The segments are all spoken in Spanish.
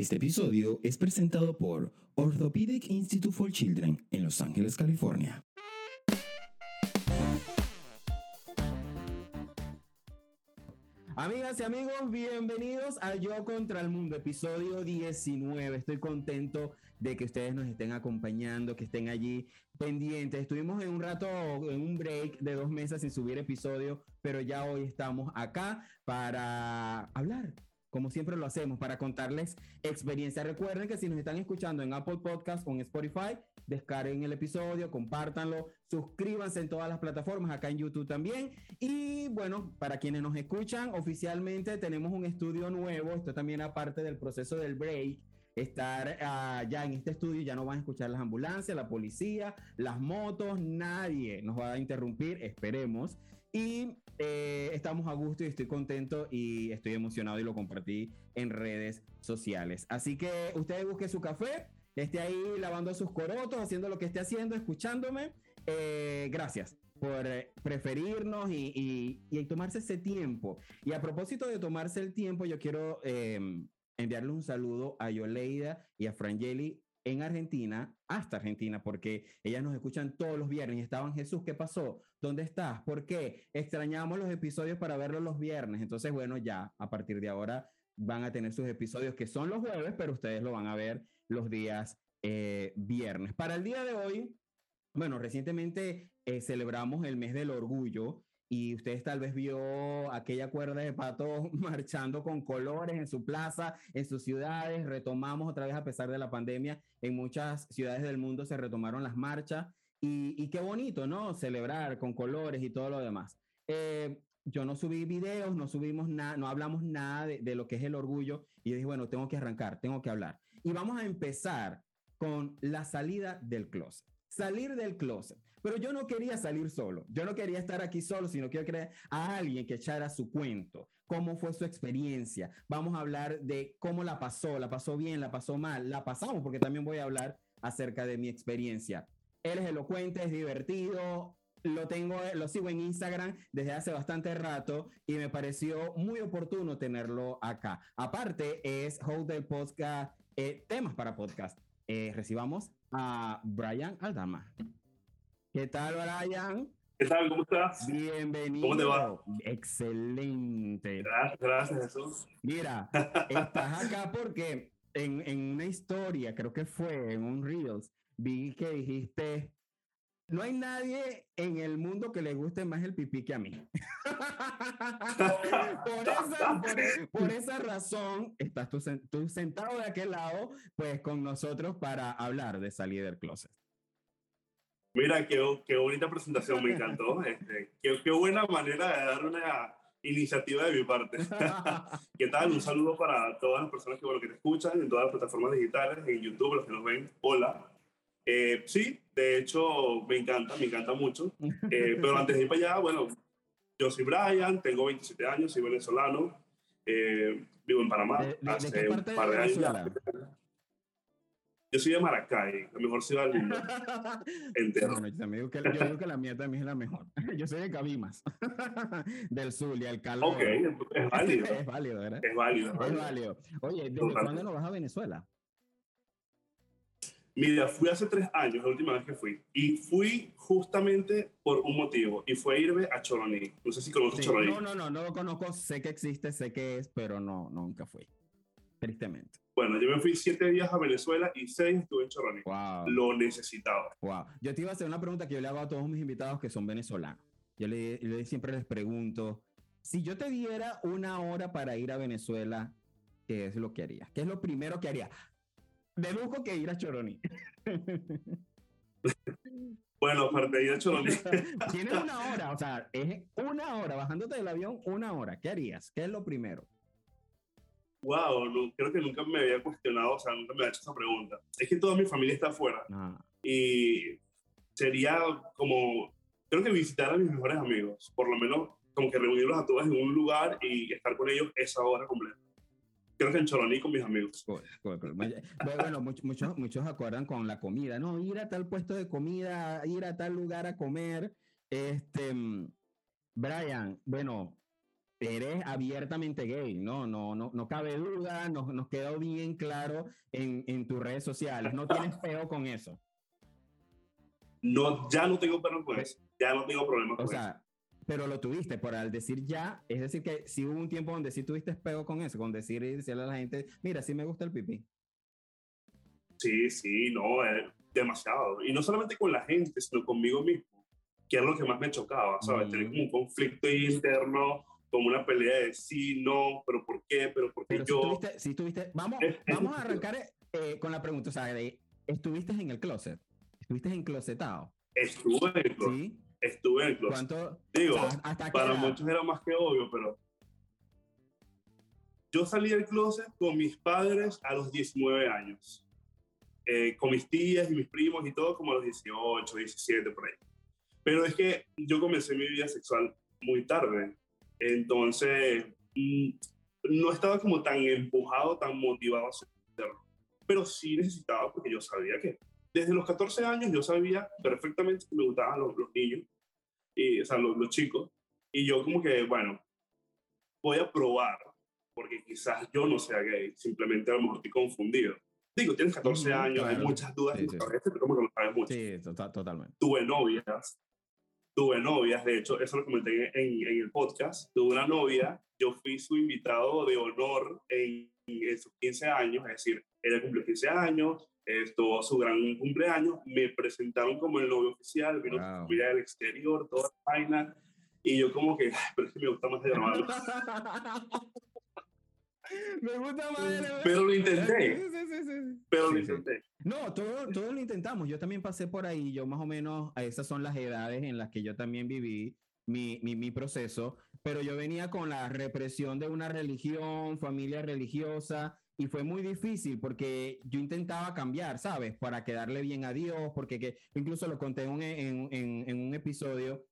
Este episodio es presentado por Orthopedic Institute for Children en Los Ángeles, California. Amigas y amigos, bienvenidos a Yo contra el Mundo, episodio 19. Estoy contento de que ustedes nos estén acompañando, que estén allí pendientes. Estuvimos en un rato, en un break de dos meses sin subir episodio, pero ya hoy estamos acá para hablar como siempre lo hacemos, para contarles experiencia. Recuerden que si nos están escuchando en Apple Podcast o en Spotify, descarguen el episodio, compártanlo, suscríbanse en todas las plataformas, acá en YouTube también. Y bueno, para quienes nos escuchan, oficialmente tenemos un estudio nuevo, esto también aparte del proceso del break estar uh, ya en este estudio, ya no van a escuchar las ambulancias, la policía, las motos, nadie nos va a interrumpir, esperemos. Y eh, estamos a gusto y estoy contento y estoy emocionado y lo compartí en redes sociales. Así que ustedes busquen su café, esté ahí lavando sus corotos, haciendo lo que esté haciendo, escuchándome. Eh, gracias por eh, preferirnos y, y, tomarse ese tiempo. Y a propósito de tomarse el tiempo, yo quiero eh, enviarle un saludo a Yoleida y a Frangeli en Argentina, hasta Argentina, porque ellas nos escuchan todos los viernes y estaban, Jesús, ¿qué pasó? ¿Dónde estás? ¿Por qué? Extrañamos los episodios para verlos los viernes. Entonces, bueno, ya a partir de ahora van a tener sus episodios que son los jueves, pero ustedes lo van a ver los días eh, viernes. Para el día de hoy, bueno, recientemente eh, celebramos el mes del orgullo y ustedes tal vez vio aquella cuerda de patos marchando con colores en su plaza, en sus ciudades. Retomamos otra vez a pesar de la pandemia. En muchas ciudades del mundo se retomaron las marchas y, y qué bonito, ¿no? Celebrar con colores y todo lo demás. Eh, yo no subí videos, no subimos nada, no hablamos nada de, de, lo que es el orgullo y dije, bueno, tengo que arrancar, tengo que hablar. Y vamos a empezar con la salida del closet. Salir del closet. Pero yo no quería salir solo, yo no quería estar aquí solo, sino quiero creer a alguien que echara su cuento, cómo fue su experiencia. Vamos a hablar de cómo la pasó, la pasó bien, la pasó mal, la pasamos, porque también voy a hablar acerca de mi experiencia. Él es elocuente, es divertido, lo tengo, lo sigo en Instagram desde hace bastante rato y me pareció muy oportuno tenerlo acá. Aparte, es host del podcast eh, Temas para Podcast. Eh, recibamos a Brian Aldama. ¿Qué tal, Brian? ¿Qué tal? ¿Cómo estás? Bienvenido. ¿Cómo te va? Excelente. Gracias, gracias, Jesús. Mira, estás acá porque en, en, una historia, creo que fue en un Reels, vi que dijiste, no hay nadie en el mundo que le guste más el pipí que a mí. por, esa, por, por, esa, razón, estás tú, tú sentado de aquel lado, pues con nosotros para hablar de salir del closet. Mira, qué, qué bonita presentación, me encantó. Este, qué, qué, buena manera de dar una iniciativa de mi parte. ¿Qué tal? Un saludo para todas las personas que, bueno, que te escuchan en todas las plataformas digitales, en YouTube, los que nos ven. Hola. Eh, sí, de hecho, me encanta, me encanta mucho. Eh, pero antes de ir para allá, bueno, yo soy Brian, tengo 27 años, soy venezolano, eh, vivo en Panamá ¿De, de, hace de un par de, de años. Yo soy de Maracay, la mejor ciudad del mundo. entero. Bueno, yo, digo que, yo digo que la mía también es la mejor. Yo soy de Cabimas, del sur y al calor. Ok, es válido. es válido, ¿verdad? Es válido. Es válido. Oye, ¿desde Total. cuándo no vas a Venezuela? Mira, fui hace tres años, la última vez que fui. Y fui justamente por un motivo, y fue irme a Choroní. No sé si conoces Sí, Choroní. No, no, no, no lo conozco, sé que existe, sé que es, pero no, nunca fui. Tristemente. Bueno, yo me fui siete días a Venezuela y seis estuve en Choroní. Wow. Lo necesitaba. Wow. Yo te iba a hacer una pregunta que yo le hago a todos mis invitados que son venezolanos. Yo le, siempre les pregunto, si yo te diera una hora para ir a Venezuela, ¿qué es lo que harías? ¿Qué es lo primero que haría? Deduzco que ir a Choroní. Bueno, aparte de ir a Choroní. Tienes una hora, o sea, es una hora, bajándote del avión, una hora. ¿Qué harías? ¿Qué es lo primero? Wow, no, creo que nunca me había cuestionado, o sea, nunca me había hecho esa pregunta. Es que toda mi familia está afuera. Ah, Y sería como, creo que visitar a mis mejores amigos, por lo menos como que reunirlos a todos en un lugar y estar con ellos esa hora completa. Creo que en Choroní con mis amigos. Bueno, muchos, muchos, muchos acuerdan con la comida, ¿no? Ir a tal puesto de comida, ir a tal lugar a comer. Este, Brian, bueno, eres abiertamente gay, ¿no? No, no, no cabe duda, nos, nos quedó bien claro en, en tus redes sociales. No tienes peo con eso. No, ya no tengo problema con eso. Ya no tengo problema con o sea, Pero lo tuviste, por al decir ya, es decir, que sí hubo un tiempo donde sí tuviste peo con eso, con decir y decirle a la gente, mira, sí me gusta el pipí. Sí, sí, no, demasiado. Y no solamente con la gente, sino conmigo mismo, que es lo que más me chocaba, ¿sabes? Tener como un conflicto interno, como una pelea de sí, no, pero ¿por qué? Pero ¿por qué yo? Si tuviste, vamos, vamos a arrancar eh, con la pregunta, o sea, de, ¿estuviste en el closet? ¿Estuviste enclosetado? Estuve en el closet. ¿Sí? Estuve en el closet. ¿Cuánto? Digo, para muchos era más que obvio, pero yo salí del closet con mis padres a los 19 años. Eh, con mis tías y mis primos y todo como a los 18, 17 por ahí. Pero es que yo comencé mi vida sexual muy tarde, entonces mm, no estaba como tan empujado, tan motivado a hacerlo, pero sí necesitaba porque yo sabía que desde los 14 años yo sabía perfectamente que me gustaban los, los niños, y, o sea, los, los chicos, y yo como que, bueno, voy a probar, porque quizás yo no sea gay, simplemente a lo mejor estoy confundido. Digo, tienes 14 años, hay muchas dudas sí, sí. pero como que no sabes mucho. Sí, totalmente. Tuve novias, tuve novias, de hecho, eso lo comenté en, en, el podcast. Tuve una novia, yo fui su invitado de honor en, en sus 15 años, es decir, ella cumplió 15 años, estuvo su gran cumpleaños, me presentaron como el novio oficial, vino wow. su del exterior, toda la vaina, y yo como que, pero es que me gusta más de hermano. Me gusta más. Pero lo intenté. Sí, sí, sí, Pero lo intenté. No, todo, todo lo intentamos. Yo también pasé por ahí. Yo más o menos, esas son las edades en las que yo también viví mi, mi, mi proceso. Pero yo venía con la represión de una religión, familia religiosa. Y fue muy difícil porque yo intentaba cambiar, ¿sabes? Para quedarle bien a Dios, porque que, incluso lo conté en, en, en, en un episodio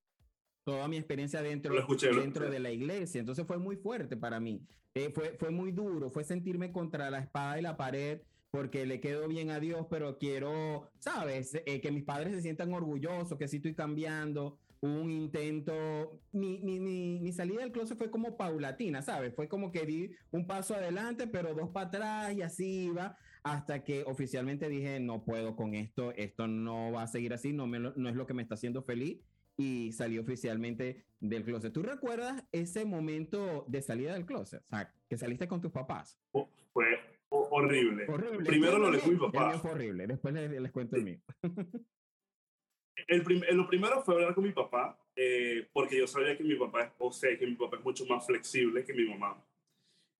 toda mi experiencia dentro, escuché, dentro de la iglesia. Entonces fue muy fuerte para mí. Eh, fue, fue muy duro, fue sentirme contra la espada y la pared porque le quedo bien a Dios, pero quiero, ¿sabes? Eh, que mis padres se sientan orgullosos, que sí estoy cambiando. Un intento, mi, mi, mi, mi, salida del closet fue como paulatina, ¿sabes? Fue como que di un paso adelante, pero dos para atrás y así iba, hasta que oficialmente dije, no puedo con esto, esto no va a seguir así, no, me, no es lo que me está haciendo feliz y salió oficialmente del closet. ¿Tú recuerdas ese momento de salida del closet? O sea, que saliste con tus papás. Fue horrible. horrible. Primero lo le fui mi papá. fue horrible, después les, les cuento el mío. el prim lo primero fue hablar con mi papá, eh, porque yo sabía que mi papá, o sea, que mi papá es mucho más flexible que mi mamá.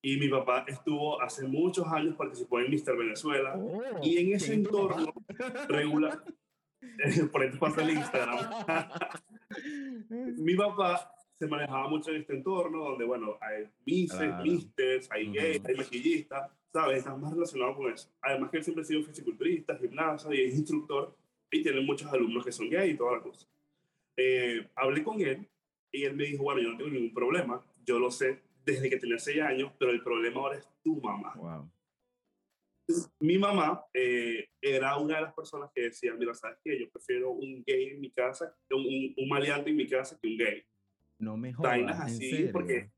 Y mi papá estuvo hace muchos años, participó en Mister Venezuela, oh, y en ese entorno regular, por ahí te pasa el Instagram. Mi papá se manejaba mucho en este entorno donde, bueno, hay mises, claro. misters, hay gays, hay maquillistas, ¿sabes? Está más relacionado con eso. Además que él siempre ha sido fisiculturista, gimnasio y es instructor y tiene muchos alumnos que son gays y toda la cosa. Eh, hablé con él y él me dijo, bueno, yo no tengo ningún problema, yo lo sé desde que tenía seis años, pero el problema ahora es tu mamá. Wow mi mamá eh, era una de las personas que decía, mira, ¿sabes qué? Yo prefiero un gay en mi casa, un, un maleante en mi casa que un gay. No me jodas, así, serio? porque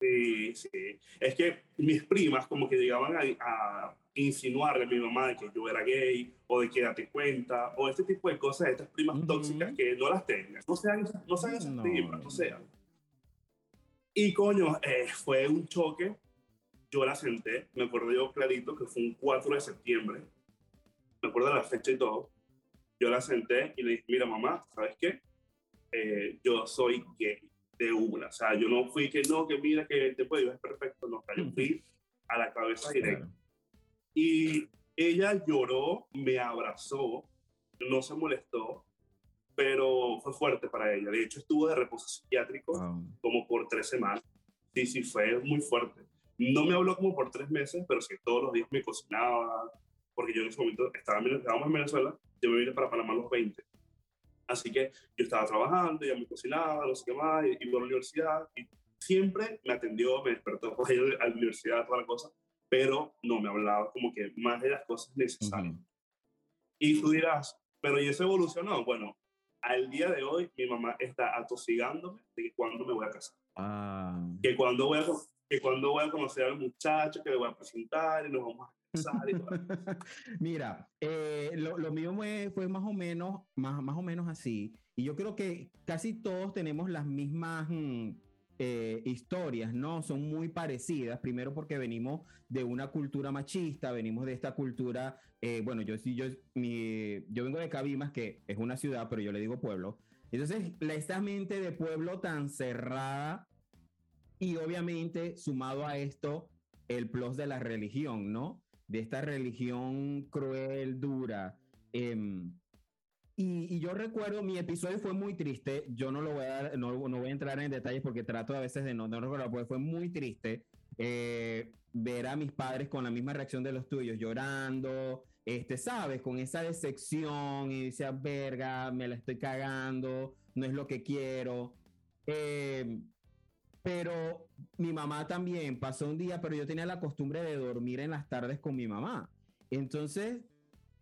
sí, sí. Es que mis primas como que llegaban a, a insinuarle a mi mamá de que yo era gay, o de que date cuenta, o este tipo de cosas, estas primas uh -huh. tóxicas que no las tengan. No sean, no sean esas no. primas, no sean. Y coño, eh, fue un choque yo la senté, me acuerdo yo clarito que fue un 4 de septiembre, me acuerdo de la fecha y todo, yo la senté y le dije, mira mamá, ¿sabes qué? Eh, yo soy gay de una, o sea, yo no fui que no, que mira que te puede es perfecto, no, yo fui a la cabeza directa. Y ella lloró, me abrazó, no se molestó, pero fue fuerte para ella. De hecho, estuvo de reposo psiquiátrico wow. como por tres semanas. Sí, sí, fue muy fuerte. No me habló como por tres meses, pero sí todos los días me cocinaba, porque yo en ese momento estaba, estábamos en Venezuela, yo me vine para Panamá a los 20. Así que yo estaba trabajando, ya me cocinaba, no sé qué más, iba a la universidad y siempre me atendió, me despertó para ir a la universidad, toda la cosa, pero no me hablaba como que más de las cosas necesarias. Uh -huh. Y tú dirás, pero ¿y eso evolucionó? Bueno, al día de hoy mi mamá está atosigándome de que cuándo me voy a casar. Ah. Que cuando voy a que cuando voy a conocer al muchacho que le voy a presentar y nos vamos a casar y todo. Mira, eh, lo, lo, mío fue, fue, más o menos, más, más o menos así. Y yo creo que casi todos tenemos las mismas mm, eh, historias, ¿no? Son muy parecidas. Primero porque venimos de una cultura machista, venimos de esta cultura, eh, bueno, yo yo, mi, yo vengo de Cabimas, que es una ciudad, pero yo le digo pueblo. Entonces, esta mente de pueblo tan cerrada y obviamente, sumado a esto, el plus de la religión, ¿no? De esta religión cruel, dura. Em, y, yo recuerdo, mi episodio fue muy triste. Yo no lo voy a, no, no voy a entrar en detalles porque trato a veces de no, no recordar, porque fue muy triste eh, ver a mis padres con la misma reacción de los tuyos, llorando, este, sabes, con esa decepción y dice, verga, me la estoy cagando, no es lo que quiero. Eh, pero mi mamá también pasó un día, pero yo tenía la costumbre de dormir en las tardes con mi mamá. Entonces,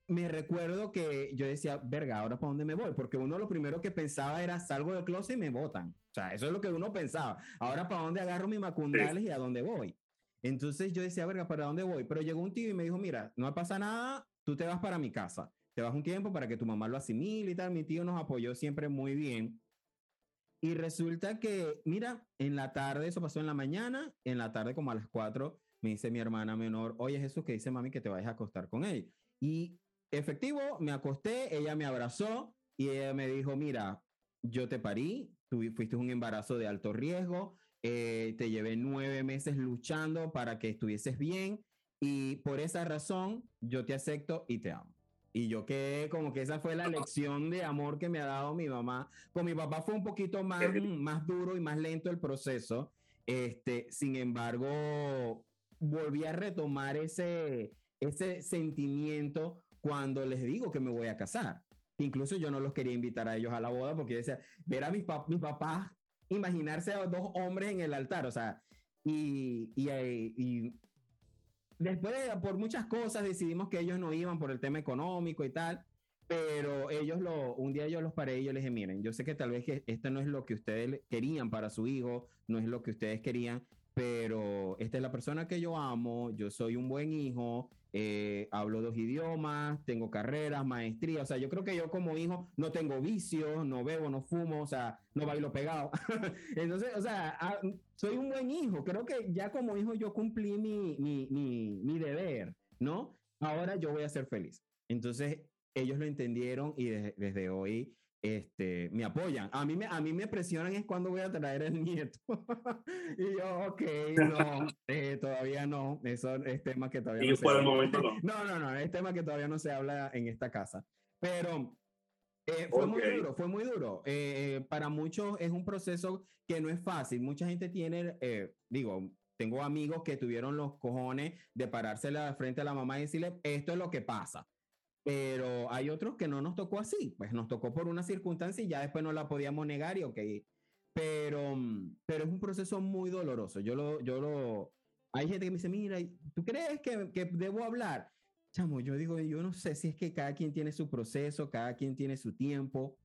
me recuerdo que yo decía, verga, ¿ahora para dónde me voy? Porque uno lo primero que pensaba era, salgo del closet y me botan. O sea, eso es lo que uno pensaba. Ahora, ¿para dónde agarro mis macundales y a dónde voy? Entonces yo decía, verga, ¿para dónde voy? Pero llegó un tío y me dijo, mira, no pasa nada, tú te vas para mi casa. Te vas un tiempo para que tu mamá lo asimile y tal. Mi tío nos apoyó siempre muy bien. Y resulta que, mira, en la tarde, eso pasó en la mañana, en la tarde como a las 4, me dice mi hermana menor, oye Jesús, que dice mami que te vayas a acostar con él. Y efectivo, me acosté, ella me abrazó y ella me dijo, mira, yo te parí, tú fuiste un embarazo de alto riesgo, eh, te llevé nueve meses luchando para que estuvieses bien y por esa razón yo te acepto y te amo. Y yo que como que esa fue la lección de amor que me ha dado mi mamá. Con mi papá fue un poquito más, más duro y más lento el proceso. Este, sin embargo, volví a retomar ese, ese sentimiento cuando les digo que me voy a casar. Incluso yo no los quería invitar a ellos a la boda porque decía, ver a mis, mis papás imaginarse a dos hombres en el altar, o sea, y, y, y después, por muchas cosas, decidimos que ellos no iban por el tema económico y tal, pero ellos lo, un día yo los paré y yo les dije, miren, yo sé que tal vez que esto no es lo que ustedes querían para su hijo, no es lo que ustedes querían, pero esta es la persona que yo amo, yo soy un buen hijo, eh, hablo dos idiomas, tengo carreras, maestría, o sea, yo creo que yo como hijo no tengo vicios, no bebo, no fumo, o sea, no bailo pegado. Entonces, o sea, ah, soy un buen hijo, creo que ya como hijo yo cumplí mi, mi, mi, mi deber, ¿no? Ahora yo voy a ser feliz. Entonces, ellos lo entendieron y desde hoy este, me apoyan. A mí me, a mí me presionan es cuando voy a traer el nieto. y yo, ok, no, eh, todavía no. Eso es tema que todavía no se habla. Momento, no. no, no, no, es tema que todavía no se habla en esta casa. Pero eh, fue muy duro, fue muy duro. Eh, para muchos es un proceso que no es fácil. Mucha gente tiene, digo, tengo amigos que tuvieron los cojones de pararse frente a la mamá y decirle, esto es lo que pasa pero hay otros que no nos tocó así, pues nos tocó por una circunstancia y ya después no la podíamos negar y ok, pero, mm, pero es un proceso muy doloroso. Yo lo, yo lo, hay gente que me dice, mira, ¿tú crees que, que debo hablar? Chamo, yo digo, yo no sé si es que cada quien tiene su proceso, cada quien tiene su tiempo.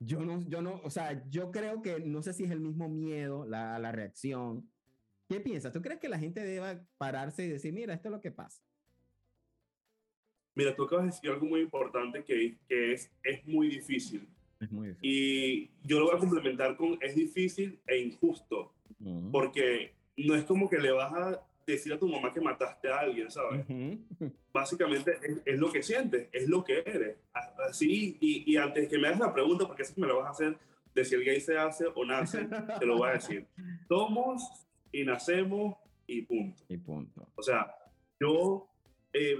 Yo no, yo no, o sea, yo creo que no sé si es el mismo miedo, la, la reacción. ¿Qué piensas? ¿Tú crees que la gente deba pararse y decir, mira, esto es lo que pasa? Mira, tú acabas de decir algo muy importante que, que es, es muy difícil. Es muy difícil. Y yo lo voy a complementar con es difícil e injusto. Porque no es como que le vas a decir a tu mamá que mataste a alguien, ¿sabes? Básicamente es, es, lo que sientes, es lo que eres. Así, y, y, antes que me hagas la pregunta, porque que me lo vas a hacer, de si el gay se hace o nace, te lo voy a decir. Somos y nacemos y punto. Y punto. O sea, yo... Eh,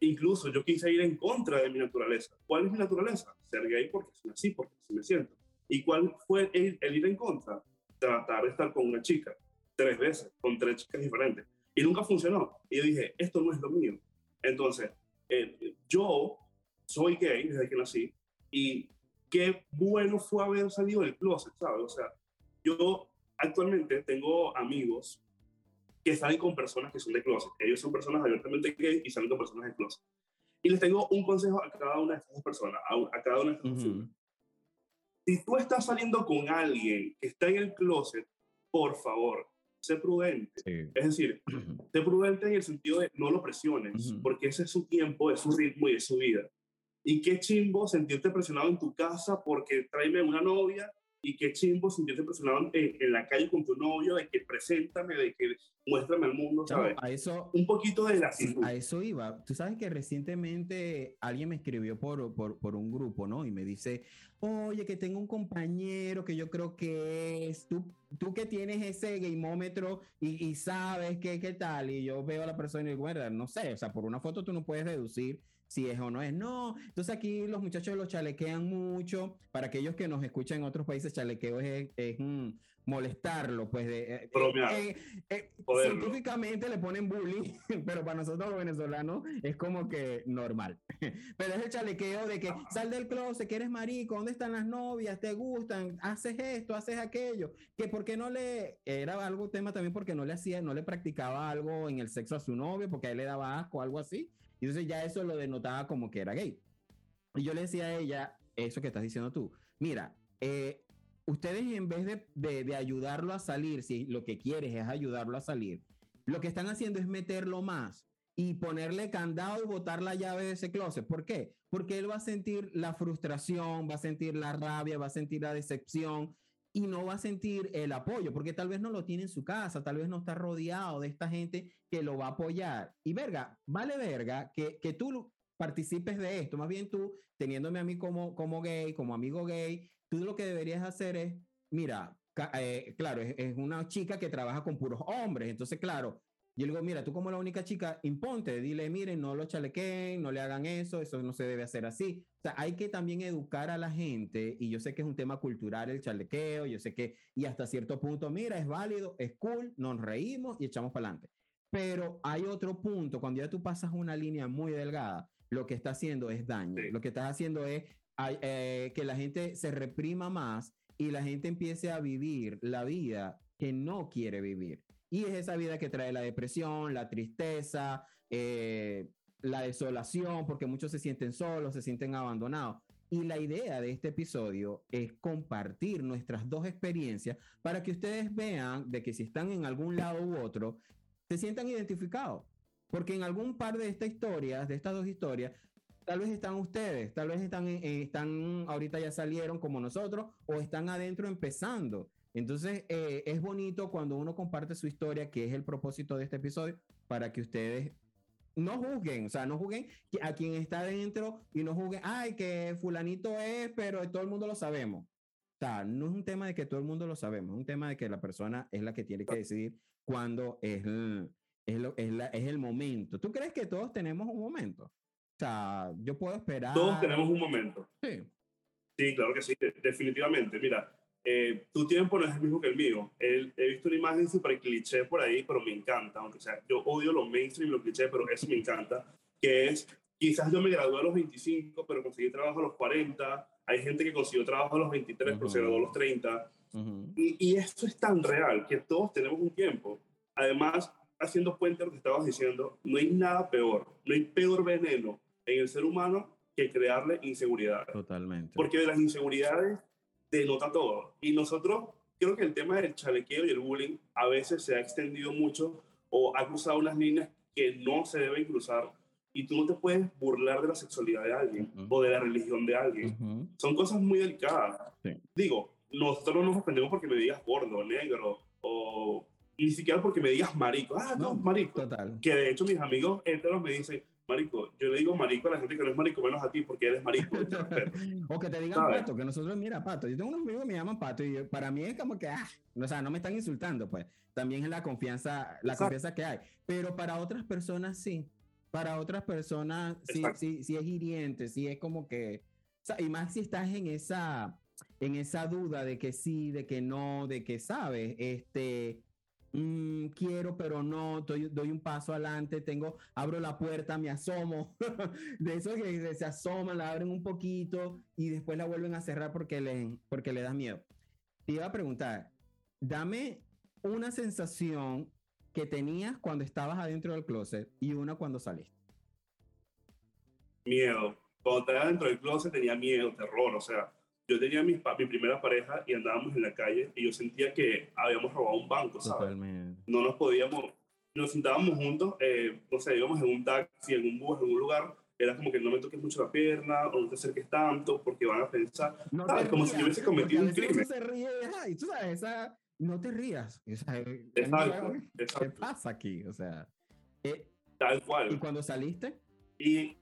Incluso yo quise ir en contra de mi naturaleza. ¿Cuál es mi naturaleza? Ser gay porque soy así, porque así me siento. ¿Y cuál fue el, ir en contra? Tratar de estar con una chica tres veces, con tres chicas diferentes. Y nunca funcionó. Y yo dije, esto no es lo mío. Entonces, eh, yo soy gay desde que nací y qué bueno fue haber salido del closet, ¿sabes? O sea, yo actualmente tengo amigos que salen con personas que son de closet. Ellos son personas abiertamente gay y salen con personas de closet. Y les tengo un consejo a cada una de estas personas, a, cada una de estas personas. Si tú estás saliendo con alguien que está en el closet, por favor, sé prudente. Es decir, sé prudente en el sentido de no lo presiones, porque ese es su tiempo, es su ritmo y es su vida. Y qué chimbo sentirte presionado en tu casa porque tráeme una novia y qué chimbo sentirte presionado en, la calle con tu novio de que preséntame, de que muéstrame al mundo, ¿sabes? a eso, un poquito de la A eso iba. Tú sabes que recientemente alguien me escribió por, por, por, un grupo, ¿no? Y me dice, oye, que tengo un compañero que yo creo que es, tú, tú que tienes ese gameómetro y, y sabes qué, qué tal, y yo veo a la persona y digo, no sé, o sea, por una foto tú no puedes deducir si es o no es. No, entonces aquí los muchachos los chalequean mucho. Para aquellos que nos escuchan en otros países, chalequeo es, es mm, molestarlo, pues de, eh, eh, eh, científicamente le ponen bullying, pero para nosotros los venezolanos es como que normal. pero es el chalequeo de que sal del closet, que eres marico, ¿dónde están las novias? ¿Te gustan? ¿Haces esto? ¿Haces aquello? Que por qué no le, era algo tema también porque no le hacía, no le practicaba algo en el sexo a su novio, porque a él le daba asco, algo así. Y entonces ya eso lo denotaba como que era gay. Y yo le decía a ella, eso que estás diciendo tú, mira, eh, ustedes en vez de, de, ayudarlo a salir, si lo que quieres es ayudarlo a salir, lo que están haciendo es meterlo más y ponerle candado y botar la llave de ese closet. ¿Por qué? Porque él va a sentir la frustración, va a sentir la rabia, va a sentir la decepción y no va a sentir el apoyo, porque tal vez no lo tiene en su casa, tal vez no está rodeado de esta gente que lo va a apoyar. Y verga, vale verga que, que tú participes de esto, más bien tú, teniéndome a mí como, como gay, como amigo gay, tú lo que deberías hacer es, mira, eh, claro, es, es, una chica que trabaja con puros hombres, entonces, claro, yo le digo, mira, tú como la única chica, imponte, dile, miren, no lo chalequen, no le hagan eso, eso no se debe hacer así. O sea, hay que también educar a la gente, y yo sé que es un tema cultural el chalequeo, yo sé que, y hasta cierto punto, mira, es válido, es cool, nos reímos y echamos para adelante. Pero hay otro punto, cuando ya tú pasas una línea muy delgada, lo que está haciendo es daño. Lo que estás haciendo es eh, que la gente se reprima más y la gente empiece a vivir la vida que no quiere vivir. Y es esa vida que trae la depresión, la tristeza, eh, la desolación, porque muchos se sienten solos, se sienten abandonados. Y la idea de este episodio es compartir nuestras dos experiencias para que ustedes vean de que si están en algún lado u otro, se sientan identificados. Porque en algún par de estas historias, de estas dos historias, tal vez están ustedes, tal vez están, están ahorita ya salieron como nosotros o están adentro empezando. Entonces, eh, es bonito cuando uno comparte su historia, que es el propósito de este episodio, para que ustedes no juzguen, o sea, no juzguen a quien está dentro y no juzguen, ay, que fulanito es, pero todo el mundo lo sabemos. O sea, no es un tema de que todo el mundo lo sabemos, es un tema de que la persona es la que tiene que decidir cuándo es el, es, es el momento. ¿Tú crees que todos tenemos un momento? O sea, yo puedo esperar. Todos tenemos un momento. Sí. Sí, claro que sí, definitivamente. Mira, eh, tu tiempo no es el mismo que el mío. he visto una imagen súper cliché por ahí, pero me encanta, aunque sea, yo odio los mainstream, los clichés, pero eso me encanta, que es, quizás yo me gradué a los 25, pero conseguí trabajo a los 40, hay gente que consiguió trabajo a los 23, pero se graduó a los 30, y, y esto es tan real, que todos tenemos un tiempo. Además, haciendo cuenta de lo que estabas diciendo, no hay nada peor, no hay peor veneno en el ser humano que crearle inseguridad. Totalmente. Porque de las inseguridades denota todo. Y nosotros, creo que el tema del chalequeo y el bullying a veces se ha extendido mucho o ha cruzado unas líneas que no se deben cruzar y tú no te puedes burlar de la sexualidad de alguien o de la religión de alguien. Son cosas muy delicadas. Digo, nosotros no nos ofendemos porque me digas gordo, negro o ni siquiera porque me digas marico. Ah, no, marico. Total. Que de hecho mis amigos enteros me dicen, marico, yo le digo marico a la gente que no es marico, menos a ti porque eres marico. o que te digan pato, que nosotros, mira, pato. Yo tengo unos amigos que me llaman pato y para mí es como que, ah, o sea, no me están insultando, pues. También es la confianza, la confianza que hay. Pero para otras personas sí. Para otras personas sí, sí, sí es hiriente, sí es como que, o sea, y más si estás en esa, en esa duda de que sí, de que no, de que sabes, este, Mm, quiero, pero no, doy, doy, un paso adelante, tengo, abro la puerta, me asomo, de eso que se asoman, la abren un poquito y después la vuelven a cerrar porque le, porque le das miedo. Te iba a preguntar, dame una sensación que tenías cuando estabas adentro del closet y una cuando saliste. Miedo. Cuando estaba dentro del closet tenía miedo, terror, o sea, yo tenía mi, mi primera pareja y andábamos en la calle y yo sentía que habíamos robado un banco, ¿sabes? Totalmente. No nos podíamos, nos sentábamos juntos, eh, no sé, íbamos en un taxi, en un bus, en un lugar, era como que no me toques mucho la pierna o no te acerques tanto porque van a pensar, No ¿sabes? Como si yo hubiese cometido un crimen. se ríe, ajá, y tú sabes, esa, no te rías. o sea, Exacto, ¿Qué exacto, pasa aquí? O sea, eh, tal ¿y cual. cuando saliste? Y,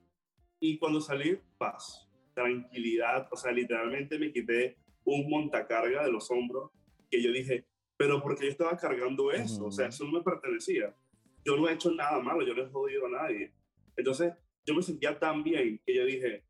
y cuando salí, paz, tranquilidad, o sea, literalmente me quité un montacarga de los hombros que yo dije, pero porque yo estaba cargando eso, o sea, eso no me pertenecía. Yo no he hecho nada malo, yo no he jodido a nadie. Entonces, yo me sentía tan bien que yo dije,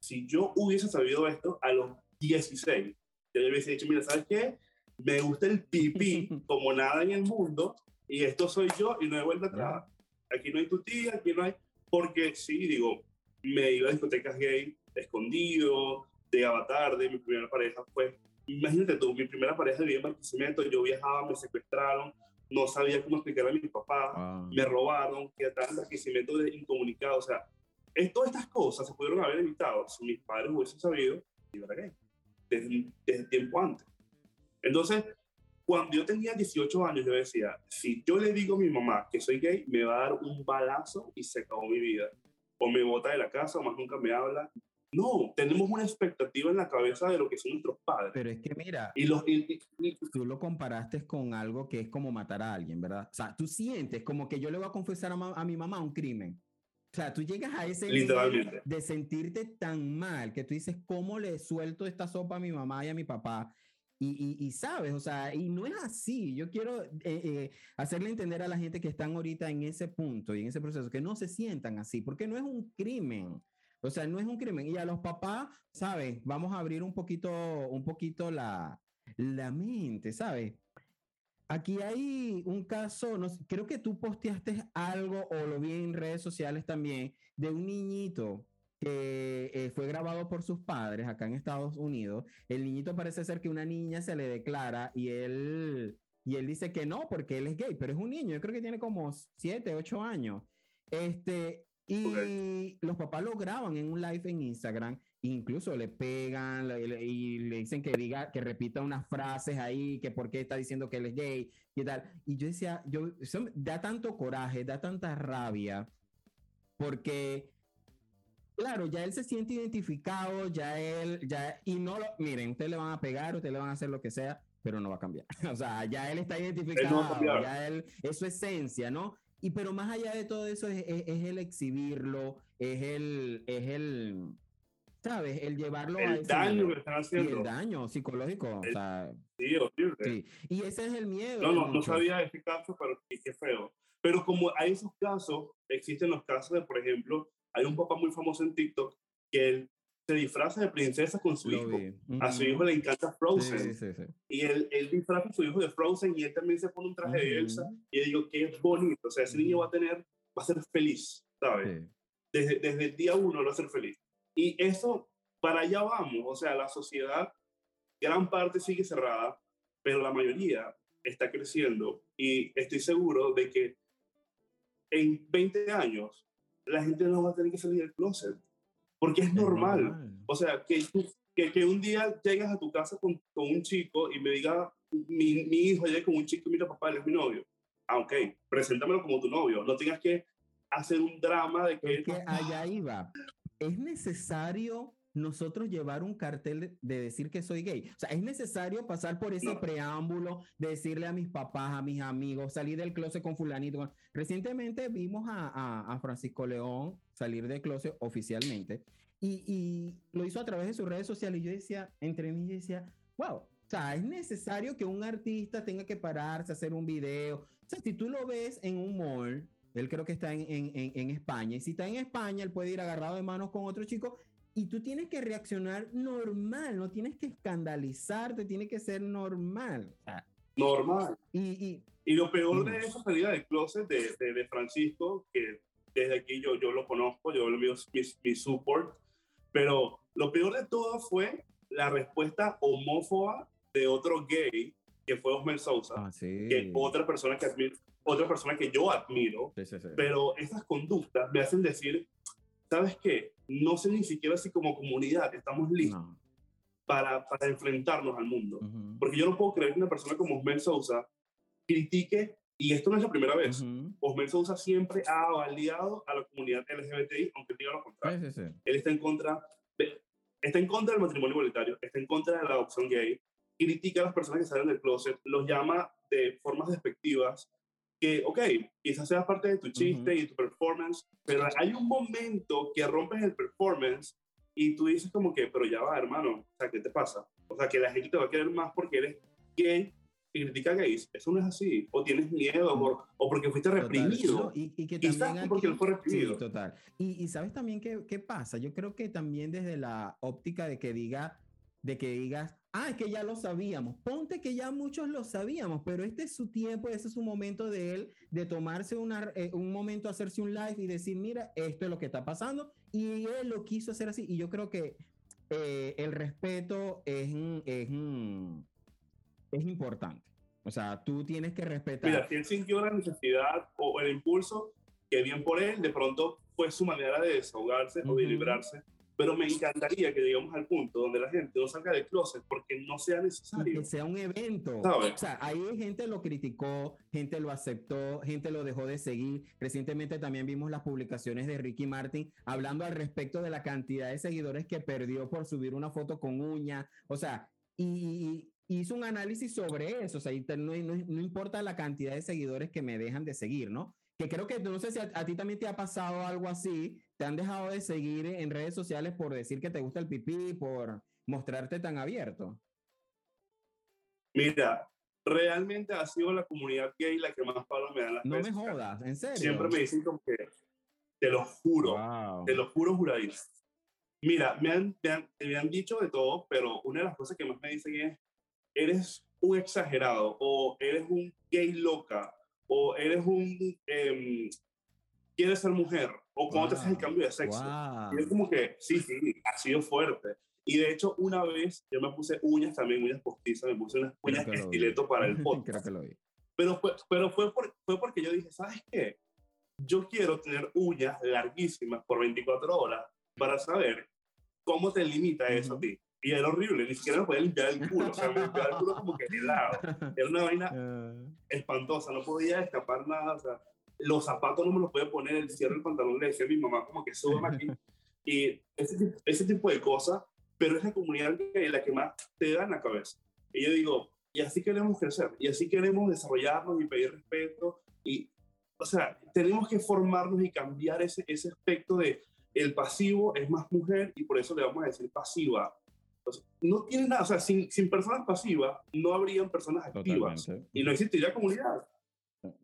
si yo hubiese sabido esto a los 16, ya yo hubiese dicho, mira, ¿sabes qué? Me gusta el pipí como nada en el mundo y esto soy yo y no hay vuelta atrás. Aquí no hay tu tía, aquí no hay... Porque sí, digo, me iba a discotecas gay, escondido, llegaba tarde, mi primera pareja fue... Imagínate tú, mi primera pareja vivía en Barquisimeto, yo viajaba, me secuestraron, no sabía cómo explicarle a mi papá, Ah, me robaron, que en Barquisimeto de incomunicado, o sea, es- todas estas cosas se pudieron haber evitado si mis padres hubiesen sabido yo era gay, desde, desde tiempo antes. Entonces, cuando yo tenía 18 años, yo decía, si yo le digo a mi mamá que soy gay, me va a dar un balazo y se acabó mi vida. O me bota de la casa, o más nunca me habla. No, tenemos una expectativa en la cabeza de lo que son nuestros padres. Pero es que mira, Y los, y- y- tú lo comparaste con algo que es como matar a alguien, ¿verdad? O sea, tú sientes como que yo le voy a confesar a, ma- a mi mamá un crimen. O sea, tú llegas a ese nivel de sentirte tan mal que tú dices, ¿cómo le suelto esta sopa a mi mamá y a mi papá? Y, y, y sabes, o sea, y no es así. Yo quiero eh, eh, hacerle entender a la gente que están ahorita en ese punto y en ese proceso, que no se sientan así, porque no es un crimen. O sea, no es un crimen. Y a los papás, ¿sabes? Vamos a abrir un poquito, un poquito la, la mente, ¿sabes? Aquí hay un caso, no creo que tú posteaste algo o lo vi en redes sociales también, de un niñito que eh, fue grabado por sus padres acá en Estados Unidos. El niñito parece ser que una niña se le declara y él, y él dice que no, porque él es gay, pero es un niño, yo creo que tiene como 7, 8 años. Este, y los papás lo graban en un live en Instagram, incluso le pegan le- le- y le dicen que diga, que repita unas frases ahí, que por qué está diciendo que él es gay y tal. Y yo decía, yo, da tanto coraje, da tanta rabia, porque, claro, ya él se siente identificado, ya él, ya, y no lo, miren, ustedes le van a pegar, ustedes le van a hacer lo que sea, pero no va a cambiar. O sea, ya él está identificado, cambiar. ya él, es su esencia, ¿no? Y pero más allá de todo eso es, es- es el exhibirlo, es el, es el, ¿sabes? El llevarlo a El ese daño nivel. que están Y haciendo. el daño psicológico, o El- sea, Sí, horrible. sí. Y ese es el miedo. No, no, no sabía de este caso, pero qué feo. Pero como hay esos casos, existen los casos de, por ejemplo, hay un papá muy famoso en TikTok que él se disfraza de princesa con su Lo hijo. A su hijo le encanta Frozen. Sí, sí, sí. Y él, él disfraza a su hijo de Frozen y él también se pone un traje de Elsa. Y yo digo, qué bonito. O sea, ese niño va a tener, va a ser feliz, ¿sabes? Desde, desde el día uno va a ser feliz. Y eso, para allá vamos. O sea, la sociedad, gran parte sigue cerrada, pero la mayoría está creciendo. Y estoy seguro de que en 20 años la gente no va a tener que salir del closet. Porque es Es normal. O sea, que, que, que un día llegas a tu casa con, con un chico y me diga, mi, mi hijo llega con un chico y mira, papá, él es mi novio. Ah, ok, preséntamelo como tu novio. No tengas que hacer un drama de que... Es que allá iba. Es necesario nosotros llevar un cartel de, de decir que soy gay. O sea, es necesario pasar por ese No. preámbulo de decirle a mis papás, a mis amigos, salir del closet con fulanito. Recientemente vimos a, a- a Francisco León salir del closet oficialmente y, y lo hizo a través de sus redes sociales. Y yo decía, entre mí, yo decía, wow. O sea, es necesario que un artista tenga que pararse, hacer un video. O sea, si tú lo ves en un mall, él creo que está en, en- en- en España. Y si está en España, él puede ir agarrado de manos con otro chico. Y tú tienes que reaccionar normal, no tienes que escandalizarte, tiene que ser normal. O sea, Normal. y, y Y lo peor de esa salida del closet de, de, de Francisco, que desde aquí yo, yo lo conozco, yo lo mi, mi, mi support, pero lo peor de todo fue la respuesta homófoba de otro gay, que fue Osmer Sousa, ah, sí. que otra persona que admiro, otra persona que yo admiro, Sí, sí, pero esas conductas me hacen decir, ¿sabes qué? No sé ni siquiera si como comunidad estamos listos No. para, para enfrentarnos al mundo. Porque yo no puedo creer que una persona como Osmel Sousa critique, y esto no es la primera vez, Osmel Sousa siempre ha aliado a la comunidad LGBTI, aunque diga lo contrario. Él está en contra está en contra del matrimonio igualitario, está en contra de la adopción gay, critica a las personas que salen del closet, los llama de formas despectivas, que, ok, quizás sea parte de tu chiste y tu performance, pero hay un momento que rompes el performance y tú dices como que, pero ya va, hermano, o sea, ¿qué te pasa? O sea, que la gente te va a querer más porque eres gay critica gays. Eso no es así. O tienes miedo o porque fuiste reprimido. y, y, que también aquí, porque fue reprimido. Sí, total. Y, y, sabes también qué, qué pasa. Yo creo que también desde la óptica de que diga, de que digas, ah, es que ya lo sabíamos. Ponte que ya muchos lo sabíamos, pero este es su tiempo, ese es su momento de él, de tomarse una, eh, un momento, hacerse un live y decir, mira, esto es lo que está pasando. Y él lo quiso hacer así. Y yo creo que eh, el respeto es, es, es importante. O sea, tú tienes que respetar. Mira, si él sintió la necesidad o el impulso, que bien por él, de pronto fue su manera de desahogarse o de librarse pero me encantaría que llegamos al punto donde la gente no salga del closet porque no sea necesario. Que sea un evento. O sea, ahí gente lo criticó, gente lo aceptó, gente lo dejó de seguir. Recientemente también vimos las publicaciones de Ricky Martin hablando al respecto de la cantidad de seguidores que perdió por subir una foto con uña. O sea, y, hizo un análisis sobre eso. O sea, no, no importa la cantidad de seguidores que me dejan de seguir, ¿no? que creo que no sé si a, ti también te ha pasado algo así, te han dejado de seguir en redes sociales por decir que te gusta el pipí, por mostrarte tan abierto. Mira, realmente ha sido la comunidad gay la que más palo me da las No me jodas, en serio. Siempre me dicen como que, te lo juro, te lo juro juradísimo. Mira, me han, me han dicho de todo, pero una de las cosas que más me dicen es, eres un exagerado o eres un gay loca o eres un, eh, quieres ser mujer, o cuando te haces el cambio de sexo. Y es como que, sí, sí, ha sido fuerte. Y de hecho, una vez yo me puse uñas también, uñas postizas, me puse unas uñas estileto para el podcast. Creo que lo vi. Pero fue, pero fue, por, fue porque yo dije, ¿sabes qué? Yo quiero tener uñas larguísimas por 24 horas para saber cómo te limita eso a ti. Y era horrible, ni siquiera me podía limpiar el culo. O sea, me limpiaba el culo como que helado. Era una vaina ah. espantosa, no podía escapar nada. O sea, los zapatos no me los podía poner, el cierre del pantalón le decía a mi mamá como que suban aquí. Y ese, ese tipo de cosas, pero es la comunidad que, la que más te da en la cabeza. Y yo digo, y así queremos crecer, y así queremos desarrollarnos y pedir respeto. Y, o sea, tenemos que formarnos y cambiar ese, ese aspecto de el pasivo es más mujer y por eso le vamos a decir pasiva no tiene nada, o sea, sin, sin personas pasivas no habrían personas activas y no existiría comunidad.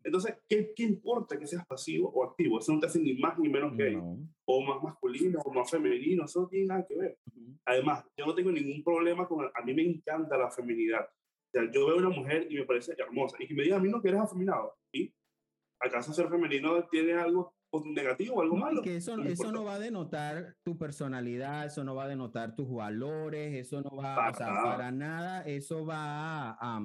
Entonces, ¿qué, ¿qué, importa que seas pasivo o activo? Eso no te hace ni más ni menos gay, o más masculino, o más femenino, eso no tiene nada que ver. Además, yo no tengo ningún problema con, a mí me encanta la feminidad. O sea, yo veo una mujer y me parece hermosa, y que me diga a mí no que eres afeminado, ¿y? ¿Acaso ser femenino tiene algo negativo, algo malo. Que eso, no, eso no va a denotar tu personalidad, eso no va a denotar tus valores, eso no va, para, o sea, para nada, eso va a,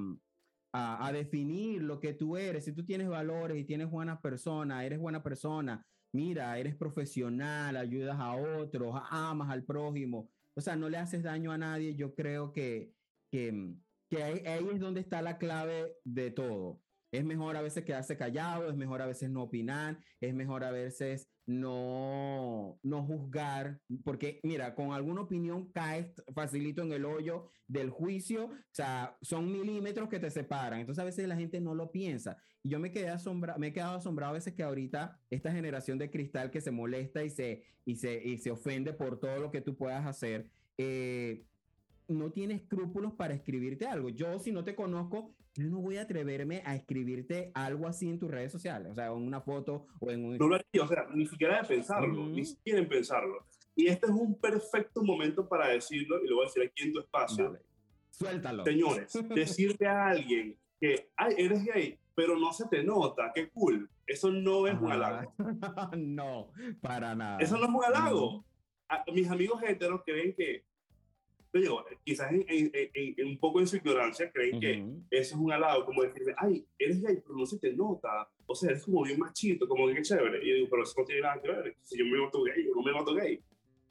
a, a, definir lo que tú eres. Si tú tienes valores y tienes buenas personas, eres buena persona, mira, eres profesional, ayudas a otros, amas al prójimo, o sea, no le haces daño a nadie, yo creo que, que, que ahí, ahí es donde está la clave de todo. Es mejor a veces quedarse callado, es mejor a veces no opinar, es mejor a veces no, no juzgar, porque mira, con alguna opinión caes facilito en el hoyo del juicio, o sea, son milímetros que te separan, entonces a veces la gente no lo piensa. Y yo me, quedé asombrado, me he quedado asombrado a veces que ahorita esta generación de cristal que se molesta y se, y se, y se ofende por todo lo que tú puedas hacer, eh, no tiene escrúpulos para escribirte algo. Yo, si no te conozco, yo no voy a atreverme a escribirte algo así en tus redes sociales, o sea, en una foto o en un... No lo haría, o sea, ni siquiera de pensarlo, ni siquiera en pensarlo. Y este es un perfecto momento para decirlo, y lo voy a decir aquí en tu espacio. Suéltalo. Señores, decirte a alguien que, ay, eres gay, pero no se te nota, qué cool. Eso no es un halago. no, para nada. Eso no es un halago. mis amigos heteros creen que digo, quizás en, un poco en su ignorancia creen que eso es un halago, como decirle, ay, eres gay, pero no se te nota, o sea, eres como bien machito, como que chévere. Y yo digo, pero eso no tiene nada que ver, si yo me noto gay, yo no me noto gay.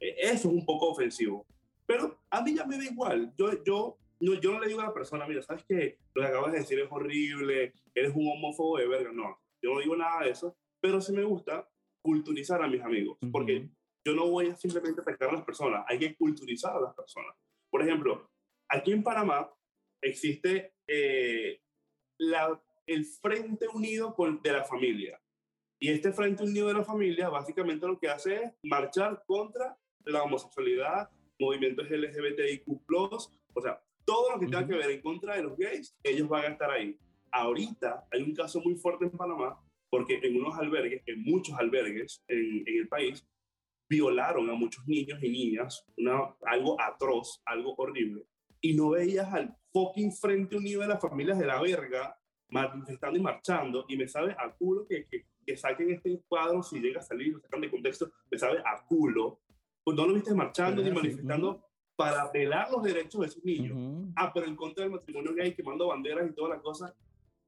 E, eso es un poco ofensivo. Pero a mí ya me da igual. Yo, yo, no, yo no le digo a la persona, mira, ¿sabes qué? Lo que acabas de decir es horrible, eres un homófobo de verga. No, yo no digo nada de eso, pero sí me gusta culturizar a mis amigos, porque yo no voy a simplemente atacar a las personas, hay que culturizar a las personas. Por ejemplo, aquí en Panamá existe eh, la, el Frente Unido de la Familia. Y este Frente Unido de la Familia básicamente lo que hace es marchar contra la homosexualidad, movimientos LGBTIQ, o sea, todo lo que tenga que ver en contra de los gays, ellos van a estar ahí. Ahorita hay un caso muy fuerte en Panamá, porque en unos albergues, en muchos albergues en, en el país, violaron a muchos niños y niñas, una, algo atroz, algo horrible. Y no veías al fucking Frente Unido de las Familias de la verga manifestando y marchando, y me sabe a culo que, que, que saquen este cuadro, si llega a salir, lo sacan de contexto, me sabe a culo. Pues no lo viste marchando ni manifestando para velar los derechos de esos niños. Ah, pero en contra del matrimonio gay, quemando banderas y toda la cosa.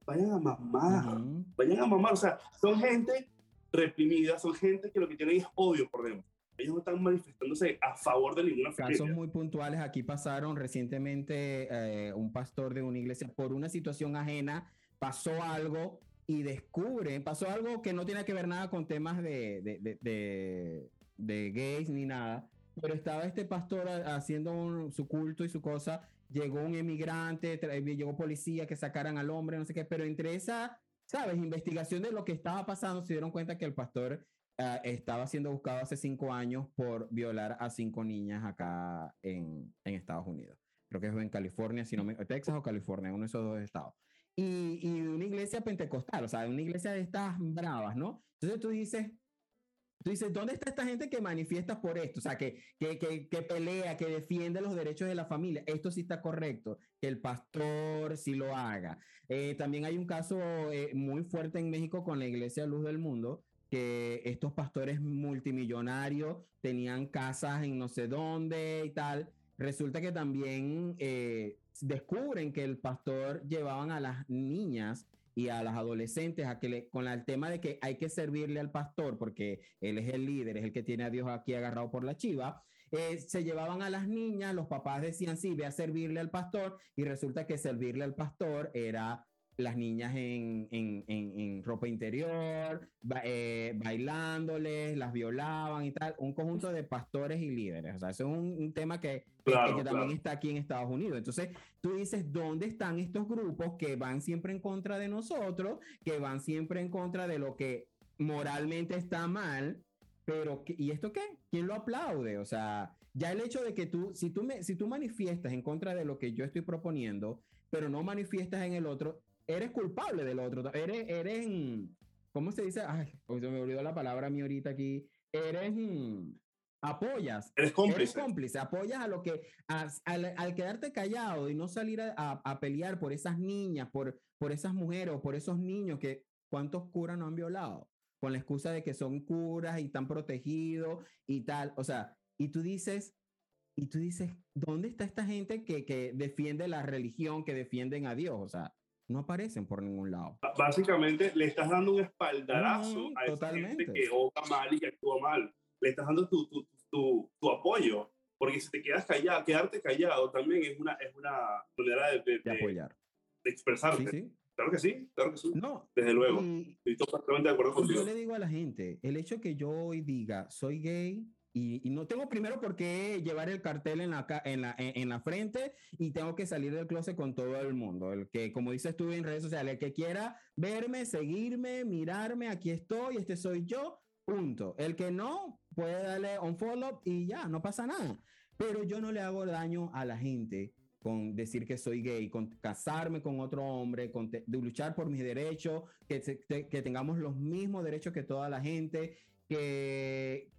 Vayan a mamar, vayan a mamar. O sea, son gente reprimida, son gente que lo que tienen es odio por dentro. Ellos no están manifestándose a favor de ninguna familia. Casos muy puntuales. Aquí pasaron recientemente eh, un pastor de una iglesia por una situación ajena, pasó algo y descubre, pasó algo que no tiene que ver nada con temas de, de, de, de gays ni nada, pero estaba este pastor haciendo su culto y su cosa, llegó un emigrante, llegó policía que sacaran al hombre, no sé qué, pero entre esa, ¿sabes? Investigación de lo que estaba pasando, se dieron cuenta que el pastor uh, estaba siendo buscado hace cinco años por violar a cinco niñas acá en, en Estados Unidos. Creo que es en California, si no me, Texas o California, uno de esos dos estados. Y, y una iglesia pentecostal, o sea, una iglesia de estas bravas, ¿no? Entonces tú dices, Tú dices, ¿dónde está esta gente que manifiesta por esto? O sea, que, que, que, que, pelea, que defiende los derechos de la familia. Esto sí está correcto, que el pastor sí lo haga. Eh, también hay un caso eh, muy fuerte en México con la Iglesia Luz del Mundo, que estos pastores multimillonarios tenían casas en no sé dónde y tal. Resulta que también eh, descubren que el pastor llevaban a las niñas y a las adolescentes a que con el tema de que hay que servirle al pastor porque él es el líder, es el que tiene a Dios aquí agarrado por la chiva. Eh, se llevaban a las niñas, los papás decían, sí, ve a servirle al pastor y resulta que servirle al pastor era las niñas en, en, en, ropa interior, eh, bailándoles, las violaban y tal, un conjunto de pastores y líderes. O sea, eso es un, tema que, claro, que, claro. también está aquí en Estados Unidos. Entonces, tú dices, ¿dónde están estos grupos que van siempre en contra de nosotros, que van siempre en contra de lo que moralmente está mal? Pero, ¿y esto qué? ¿Quién lo aplaude? O sea, ya el hecho de que tú, si tú, me, si tú manifiestas en contra de lo que yo estoy proponiendo, pero no manifiestas en el otro, eres culpable del otro. Eres, eres, ¿cómo se dice? Ay, se me olvidó la palabra a mí ahorita aquí. Eres, apoyas. Eres cómplice. Eres cómplice. Apoyas a lo que, a, al, al, quedarte callado y no salir a, a, a, pelear por esas niñas, por, por esas mujeres o por esos niños que, ¿cuántos curas no han violado? Con la excusa de que son curas y están protegidos y tal. O sea, y tú dices, y tú dices, ¿dónde está esta gente que, que defiende la religión, que defienden a Dios? O sea, no aparecen por ningún lado. Básicamente le estás dando un espaldarazo mm, a esa gente que obra mal y que actúa mal. Le estás dando tu, tu, tu, tu, apoyo, porque si te quedas callado, quedarte callado también es una, es una manera de, de, de apoyar. De expresarte. Sí, sí. Claro que sí, claro que sí. No, Desde luego. Y, Estoy totalmente de acuerdo contigo. Yo le digo a la gente, el hecho que yo hoy diga, soy gay, y, y, no tengo primero por qué llevar el cartel en la, en, la, en, la frente y tengo que salir del closet con todo el mundo. El que, como dices tú en redes sociales, el que quiera verme, seguirme, mirarme, aquí estoy, este soy yo, punto. El que no, puede darle un follow y ya, no pasa nada. Pero yo no le hago daño a la gente con decir que soy gay, con casarme con otro hombre, con de luchar por mis derechos, que, se, que tengamos los mismos derechos que toda la gente, que,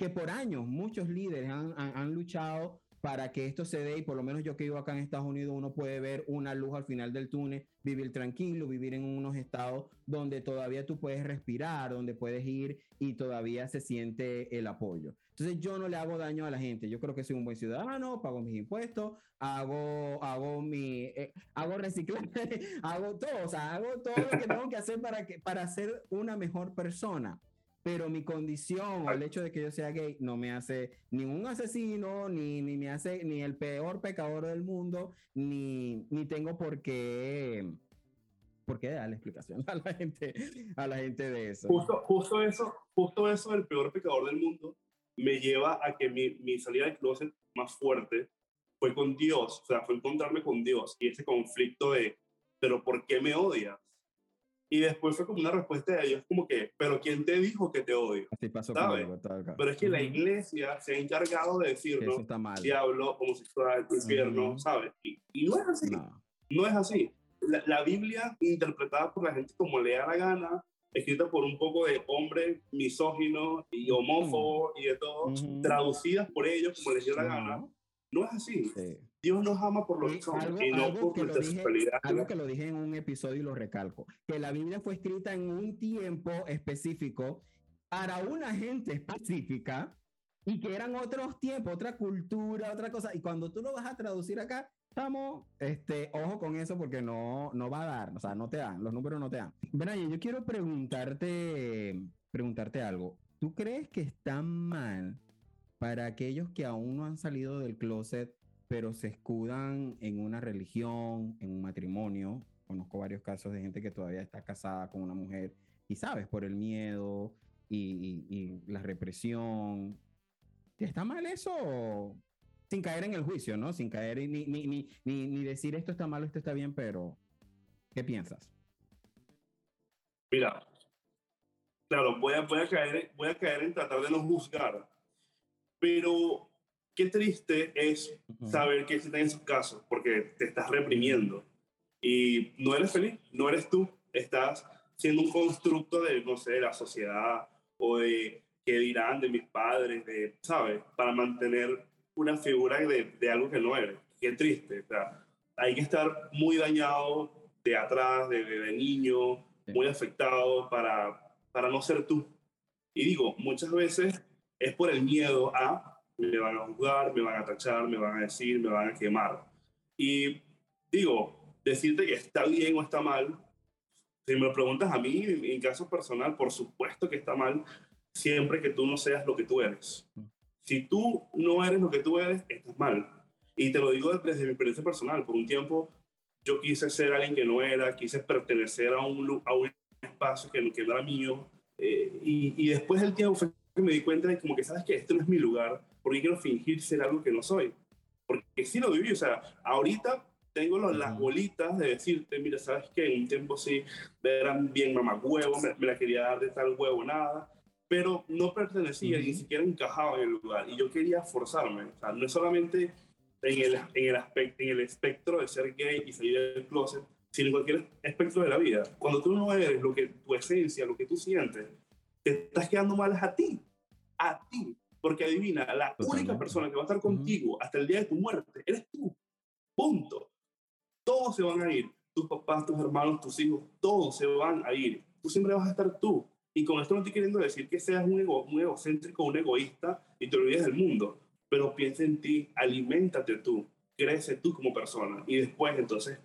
que por años muchos líderes han, han, han, luchado para que esto se dé y por lo menos yo que vivo acá en Estados Unidos uno puede ver una luz al final del túnel, vivir tranquilo, vivir en unos estados donde todavía tú puedes respirar, donde puedes ir y todavía se siente el apoyo. Entonces yo no le hago daño a la gente, yo creo que soy un buen ciudadano, pago mis impuestos, hago, hago mi, eh, hago reciclaje, hago todo, o sea, hago todo lo que tengo que hacer para, que, para ser una mejor persona pero mi condición o el hecho de que yo sea gay no me hace ni un asesino, ni, ni me hace ni el peor pecador del mundo, ni, ni tengo por qué, por qué darle explicación a la gente, a la gente de eso. Justo, justo eso, justo eso del peor pecador del mundo me lleva a que mi, mi salida del closet más fuerte fue con Dios, o sea, fue encontrarme con Dios y ese conflicto de, pero ¿por qué me odias? Y después fue como una respuesta de ellos, como que, pero ¿quién te dijo que te odio? Así pasó. Pero es que la iglesia se ha encargado de Eso decirnos, está mal. diablo, homosexual, infierno, Ujú. ¿sabes? Y, y no es así, no, No. es así. La, la Biblia, interpretada por la gente como le da la gana, escrita por un poco de hombres misóginos y homófobos y de todo, Ujú. traducidas por ellos como les dio la gana, No. no es así. Sí. Dios nos ama por lo Y que somos algo, y no algo por que nuestra dije, sexualidad. algo que lo dije en un episodio y lo recalco, que la Biblia fue escrita en un tiempo específico para una gente específica y que eran otros tiempos, otra cultura, otra cosa. Y cuando tú lo vas a traducir acá, estamos, este, ojo con eso porque no, no va a dar, o sea, no te dan, los números no te dan. Brian, yo quiero preguntarte, preguntarte algo. ¿Tú crees que está mal para aquellos que aún no han salido del closet pero se escudan en una religión, en un matrimonio. Conozco varios casos de gente que todavía está casada con una mujer y sabes, por el miedo y, y- y la represión. ¿Está mal eso? Sin caer en el juicio, ¿no? Sin caer en ni, ni, ni, ni, decir esto está mal, esto está bien, pero ¿qué piensas? Mira, claro, voy a, voy, a caer, voy a caer en tratar de no juzgar, pero qué triste es saber que existen esos casos, porque te estás reprimiendo y no eres feliz, no eres tú, estás siendo un constructo de, no sé, de la sociedad o de qué dirán de mis padres, de, ¿sabes? Para mantener una figura de, de algo que no eres. Qué triste, o sea, hay que estar muy dañado de atrás, de, de, de niño, Sí. muy afectado para, para no ser tú. Y digo, muchas veces es por el miedo a me van a juzgar, me van a tachar, me van a decir, me van a quemar. Y digo, decirte que está bien o está mal, si me lo preguntas a mí, en caso personal, por supuesto que está mal siempre que tú no seas lo que tú eres. Si tú no eres lo que tú eres, estás mal. Y te lo digo desde mi experiencia personal. Por un tiempo yo quise ser alguien que no era, quise pertenecer a un, a un espacio que, que no era mío. eh, y, después del tiempo me di cuenta de como que, ¿sabes que Este no es mi lugar. Porque quiero fingir ser algo que no soy? Porque sí lo viví. O sea, ahorita tengo los- las bolitas de decirte, mira, ¿sabes qué? En un tiempo sí eran bien mamagüevo, me, me la quería dar de tal huevo, nada. Pero no pertenecía, Ujú. ni siquiera encajaba en el lugar. Y yo quería forzarme. O sea, no es solamente en el, en el, aspecto, en el espectro de ser gay y salir del closet, sino en cualquier espectro de la vida. Cuando tú no eres lo que tu esencia, lo que tú sientes, te estás quedando mal a ti, a ti. Porque adivina, la única Totalmente. persona que va a estar contigo hasta el día de tu muerte eres tú. Punto. Todos se van a ir. Tus papás, tus hermanos, tus hijos, todos se van a ir. Tú siempre vas a estar tú. Y con esto no estoy queriendo decir que seas un, ego, un egocéntrico, un egoísta y te olvides del mundo. Pero piensa en ti, aliméntate tú, crece tú como persona. Y después, entonces,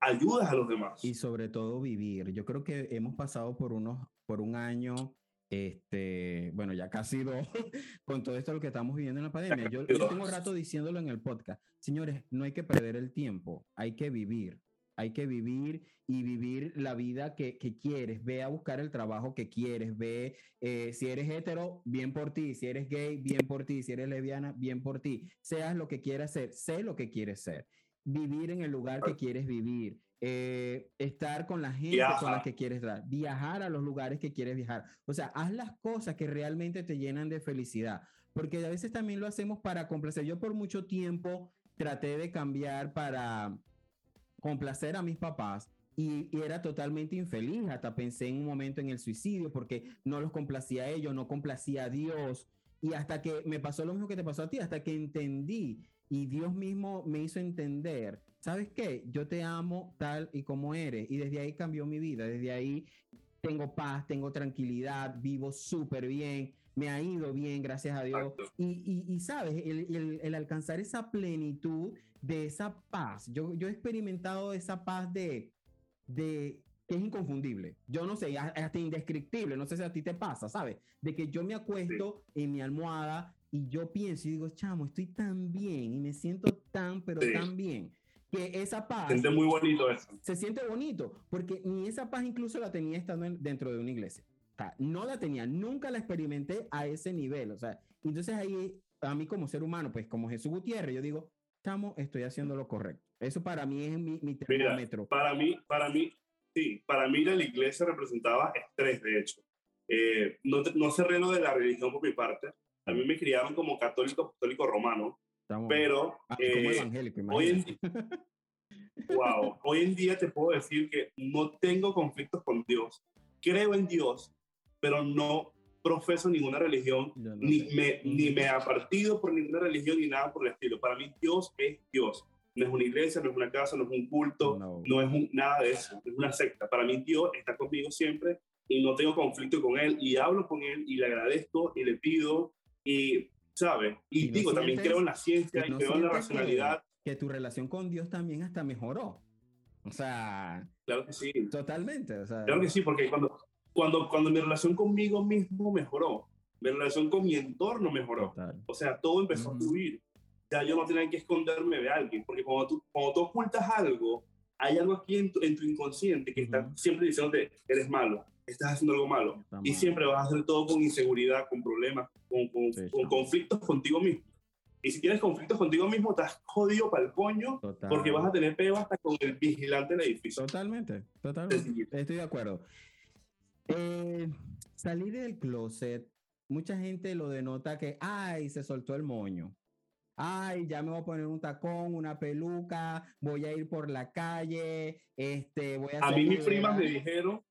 ayudas a los demás. Y sobre todo vivir. Yo creo que hemos pasado por unos, por un año, este, bueno, ya casi dos, con todo esto lo que estamos viviendo en la pandemia. Yo, yo tengo rato diciéndolo en el podcast. Señores, no hay que perder el tiempo, hay que vivir. Hay que vivir y vivir la vida que, que quieres. Ve a buscar el trabajo que quieres. Ve, eh, si eres hetero, bien por ti. Si eres gay, bien por ti. Si eres lesbiana, bien por ti. Seas lo que quieras ser, sé lo que quieres ser. Vivir en el lugar que quieres vivir. Eh, estar con la gente con la que quieres estar. Viajar a los lugares que quieres viajar. O sea, haz las cosas que realmente te llenan de felicidad. Porque a veces también lo hacemos para complacer. Yo por mucho tiempo traté de cambiar para complacer a mis papás y, y era totalmente infeliz. Hasta pensé en un momento en el suicidio porque no los complacía a ellos, no complacía a Dios. Y hasta que me pasó lo mismo que te pasó a ti, hasta que entendí y Dios mismo me hizo entender, ¿sabes qué? Yo te amo tal y como eres. Y desde ahí cambió mi vida. Desde ahí tengo paz, tengo tranquilidad, vivo súper bien, me ha ido bien, gracias a Dios. Y, y, y sabes, el, el- el alcanzar esa plenitud de esa paz. Yo, yo he experimentado esa paz de, de que es inconfundible. Yo no sé, hasta indescriptible, no sé si a ti te pasa, ¿sabes? De que yo me acuesto en mi almohada y yo pienso y digo, chamo, estoy tan bien y me siento tan, pero tan bien. Que esa paz... Se siente muy bonito eso. Se siente bonito, porque ni esa paz incluso la tenía estando dentro de una iglesia. O sea, no la tenía, nunca la experimenté a ese nivel. O sea, entonces ahí, a mí como ser humano, pues como Jesús Gutiérrez, yo digo, chamo, estoy haciendo lo correcto. Eso para mí es mi, mi termómetro. para mí, para mí, sí, para mí la iglesia representaba estrés, de hecho. Eh, no, no sé reno de la religión por mi parte, a mí me criaron como católico apostólico romano, pero ah, eh, evangélico, hoy, en, wow, hoy en día te puedo decir que no tengo conflictos con Dios. Creo en Dios, pero no profeso ninguna religión, ni, me, ni me ha partido por ninguna religión ni nada por el estilo. Para mí Dios es Dios. No es una iglesia, no es una casa, no es un culto, no, es nada de eso, es una secta. Para mí Dios está conmigo siempre y no tengo conflicto con Él y hablo con Él y le agradezco y le pido y, ¿sabes? Y, digo, también creo en la ciencia y creo en la racionalidad. Que, tu relación con Dios también hasta mejoró. O sea. Claro que sí. Totalmente. O sea, claro que sí, porque cuando, cuando, cuando mi relación conmigo mismo mejoró, mi relación con mi entorno mejoró. O sea, todo empezó a fluir. Ya yo no tenía que esconderme de alguien, porque cuando tú, cuando tú ocultas algo, hay algo aquí en tu, en tu inconsciente que está siempre diciéndote, eres malo, estás haciendo algo malo. y siempre vas a hacer todo con inseguridad, con problemas, con, con, conflictos contigo mismo. Y si tienes conflictos contigo mismo, estás jodido para el coño porque vas a tener peo hasta con el vigilante del edificio. Totalmente, totalmente. Estoy de acuerdo. Eh, salir del closet, mucha gente lo denota que, ay, se soltó el moño. Ay, ya me voy a poner un tacón, una peluca, voy a ir por la calle, este, voy a... A mí mis primas me dijeron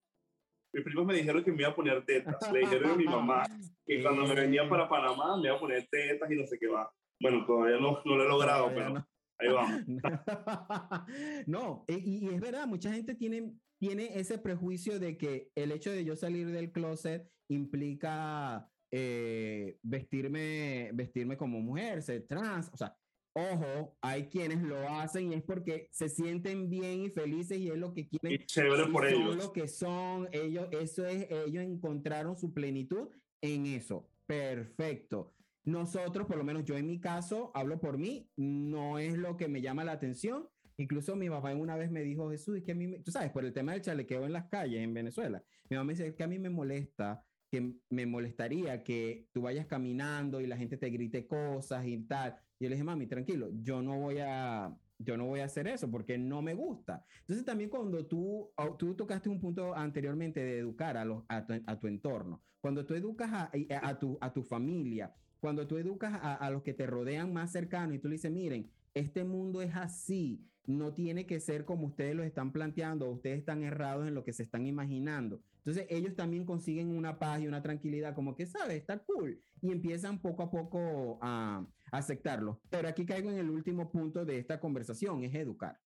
mis primos me dijeron que me iba a poner tetas. Le dijeron a mi mamá que cuando me venía para Panamá me iba a poner tetas y no sé qué va. Bueno, todavía no, no lo he logrado, pero ahí vamos. no, y, es verdad, mucha gente tiene, tiene ese prejuicio de que el hecho de yo salir del closet implica eh, vestirme, vestirme como mujer, ser trans, o sea, Ojo, hay quienes lo hacen y es porque se sienten bien y felices y es lo que quieren. Y chévere por son ellos. lo que son, ellos, eso es, ellos encontraron su plenitud en eso. Perfecto. Nosotros, por lo menos yo en mi caso, hablo por mí, no es lo que me llama la atención. Incluso mi papá una vez me dijo, Jesús, es que a mí, tú sabes, por el tema del chalequeo en las calles en Venezuela, mi mamá me dice que a mí me molesta, que me molestaría que tú vayas caminando y la gente te grite cosas y tal yo le dije, mami, tranquilo, yo no voy a, yo no voy a hacer eso porque no me gusta. Entonces también cuando tú, tú tocaste un punto anteriormente de educar a, los, a, tu, entorno, cuando tú educas a, a, tu, a tu familia, cuando tú educas a, a, los que te rodean más cercanos y tú le dices, miren, este mundo es así, no tiene que ser como ustedes lo están planteando, ustedes están errados en lo que se están imaginando. Entonces ellos también consiguen una paz y una tranquilidad, como que, ¿sabes? Está cool. Y empiezan poco a poco a, aceptarlo. Pero aquí caigo en el último punto de esta conversación, es educar.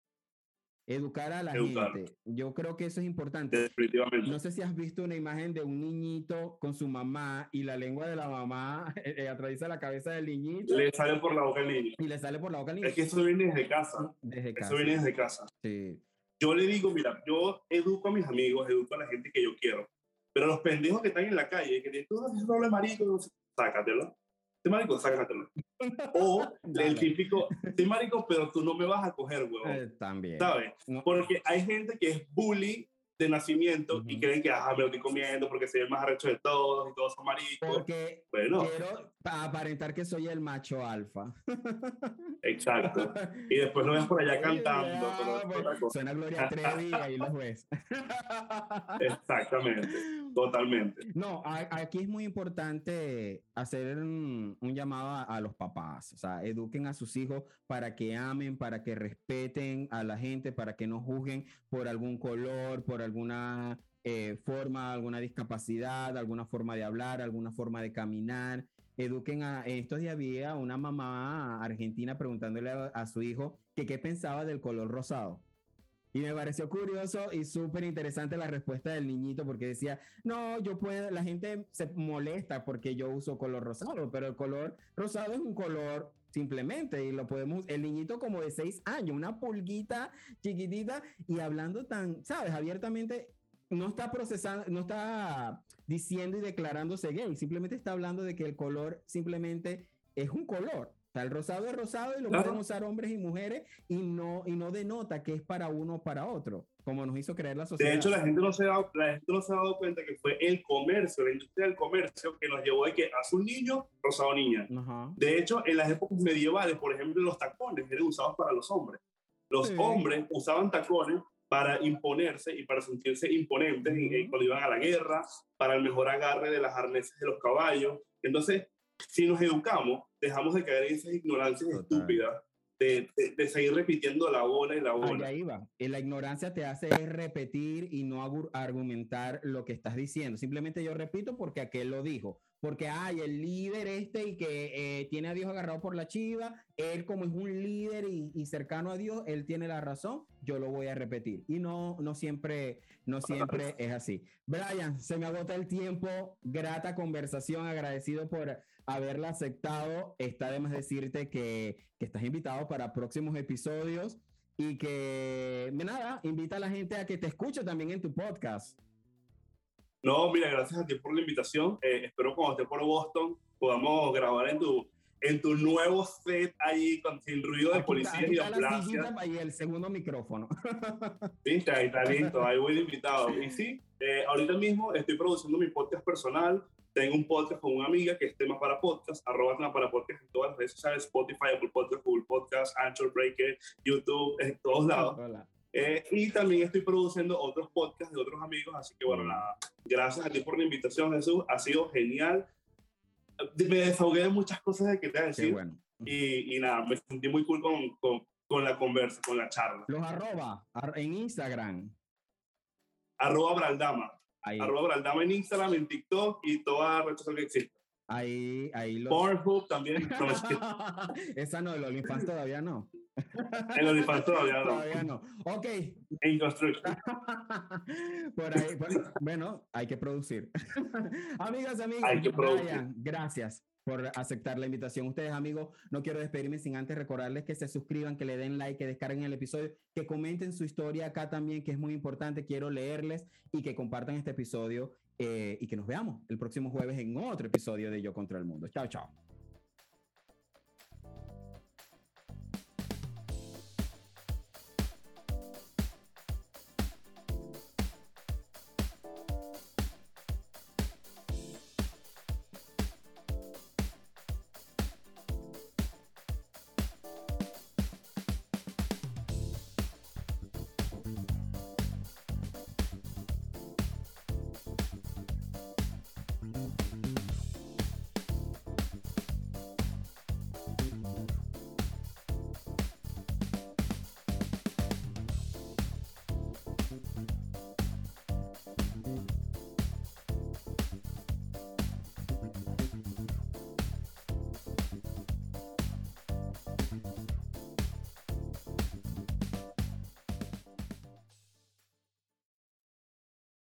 Educar a la gente. Yo creo que eso es importante. Definitivamente. No sé si has visto una imagen de un niñito con su mamá y la lengua de la mamá eh, eh, atraviesa la cabeza del niñito. Le sale por la boca al niño. Y le sale por la boca al niño. Es que eso viene desde casa. Desde casa. Eso viene desde casa. Sí. Yo le digo, mira, yo educo a mis amigos, educo a la gente que yo quiero. Pero los pendejos que están en la calle, que tienen todo ese doble marico, sácatelo este marico, sácatelo. O el típico, sí, marico, pero tú no me vas a coger, huevón. Eh, también. ¿Sabes? Porque hay gente que es bully de nacimiento y creen que, ah, me lo estoy comiendo porque soy el más arrecho de todos y todos son maricos. Porque bueno. quiero aparentar que soy el macho alfa. Exacto. Y después lo ves por allá cantando. suena Gloria Trevi y ahí los ves. Exactamente. Totalmente. No, aquí es muy importante hacer un, llamado a, a, los papás. O sea, eduquen a sus hijos para que amen, para que respeten a la gente, para que no juzguen por algún color, por alguna eh, forma, alguna discapacidad, alguna forma de hablar, alguna forma de caminar. Eduquen a. Estos días había una mamá argentina preguntándole a su hijo que qué pensaba del color rosado. Y me pareció curioso y súper interesante la respuesta del niñito porque decía, no, yo puedo, la gente se molesta porque yo uso color rosado, pero el color rosado es un color simplemente y lo podemos, el niñito como de seis años, una pulguita chiquitita y hablando tan, sabes, abiertamente, no está procesando, no está diciendo y declarándose gay, simplemente está hablando de que el color simplemente es un color. O sea, el rosado es rosado y lo pueden usar hombres y mujeres y no, y no denota que es para uno o para otro, como nos hizo creer la sociedad. De hecho, la gente no se ha dado, la gente no se ha dado cuenta que fue el comercio, la industria del comercio, que nos llevó a que azul niño, rosado niña. De hecho, en las épocas medievales, por ejemplo, los tacones eran usados para los hombres. Los hombres usaban tacones para imponerse y para sentirse imponentes cuando iban a la guerra, para el mejor agarre de las arneses de los caballos. Entonces, si nos educamos, dejamos de caer en esas ignorancias estúpidas de, de, seguir repitiendo la bola y la bola. Ahí va. La ignorancia te hace repetir y no argumentar lo que estás diciendo. Simplemente yo repito porque aquel lo dijo. Porque hay el líder este y que eh, tiene a Dios agarrado por la chiva, él como es un líder y, cercano a Dios, él tiene la razón, yo lo voy a repetir. Y no, no siempre, no siempre es así. Brian, se me agota el tiempo, grata conversación, agradecido por haberla aceptado. Está de más decirte que, que estás invitado para próximos episodios y que, nada, invita a la gente a que te escuche también en tu podcast. No, mira, gracias a ti por la invitación. Eh, espero cuando esté por Boston podamos grabar en tu, en tu nuevo set ahí con, sin ruido de policía y ambulancias. Y el segundo micrófono. Viste, ahí está listo, ahí voy de invitado. Y sí, eh, ahorita mismo estoy produciendo mi podcast personal. Tengo un podcast con una amiga que es tema para podcast, arroba tema para podcast en todas las redes sociales, Spotify, Apple Podcast, Google Podcast, Anchor Breaker, YouTube, en todos lados. Eh, y también estoy produciendo otros podcasts de otros amigos, así que bueno, nada, gracias a ti por la invitación, Jesús, ha sido genial. Me desahogué de muchas cosas de que te voy a decir. Bueno. Y, y, nada, me sentí muy cool con, con, con, la conversa, con la charla. Los arroba en Instagram. Arroba Braldama. Ahí. Arroba Braldama en Instagram, en TikTok y toda red social que existe. Ahí, ahí lo. Pornhub también. Esa no, el OnlyFans todavía no. El OnlyFans todavía no. Todavía no. Ok. En construction. Por ahí, bueno, hay que producir. Amigas, amigos, hay que producir. gracias por aceptar la invitación. Ustedes, amigos, no quiero despedirme sin antes recordarles que se suscriban, que le den like, que descarguen el episodio, que comenten su historia acá también, que es muy importante. Quiero leerles y que compartan este episodio eh, y que nos veamos el próximo jueves en otro episodio de Yo contra el Mundo. Chao, chao.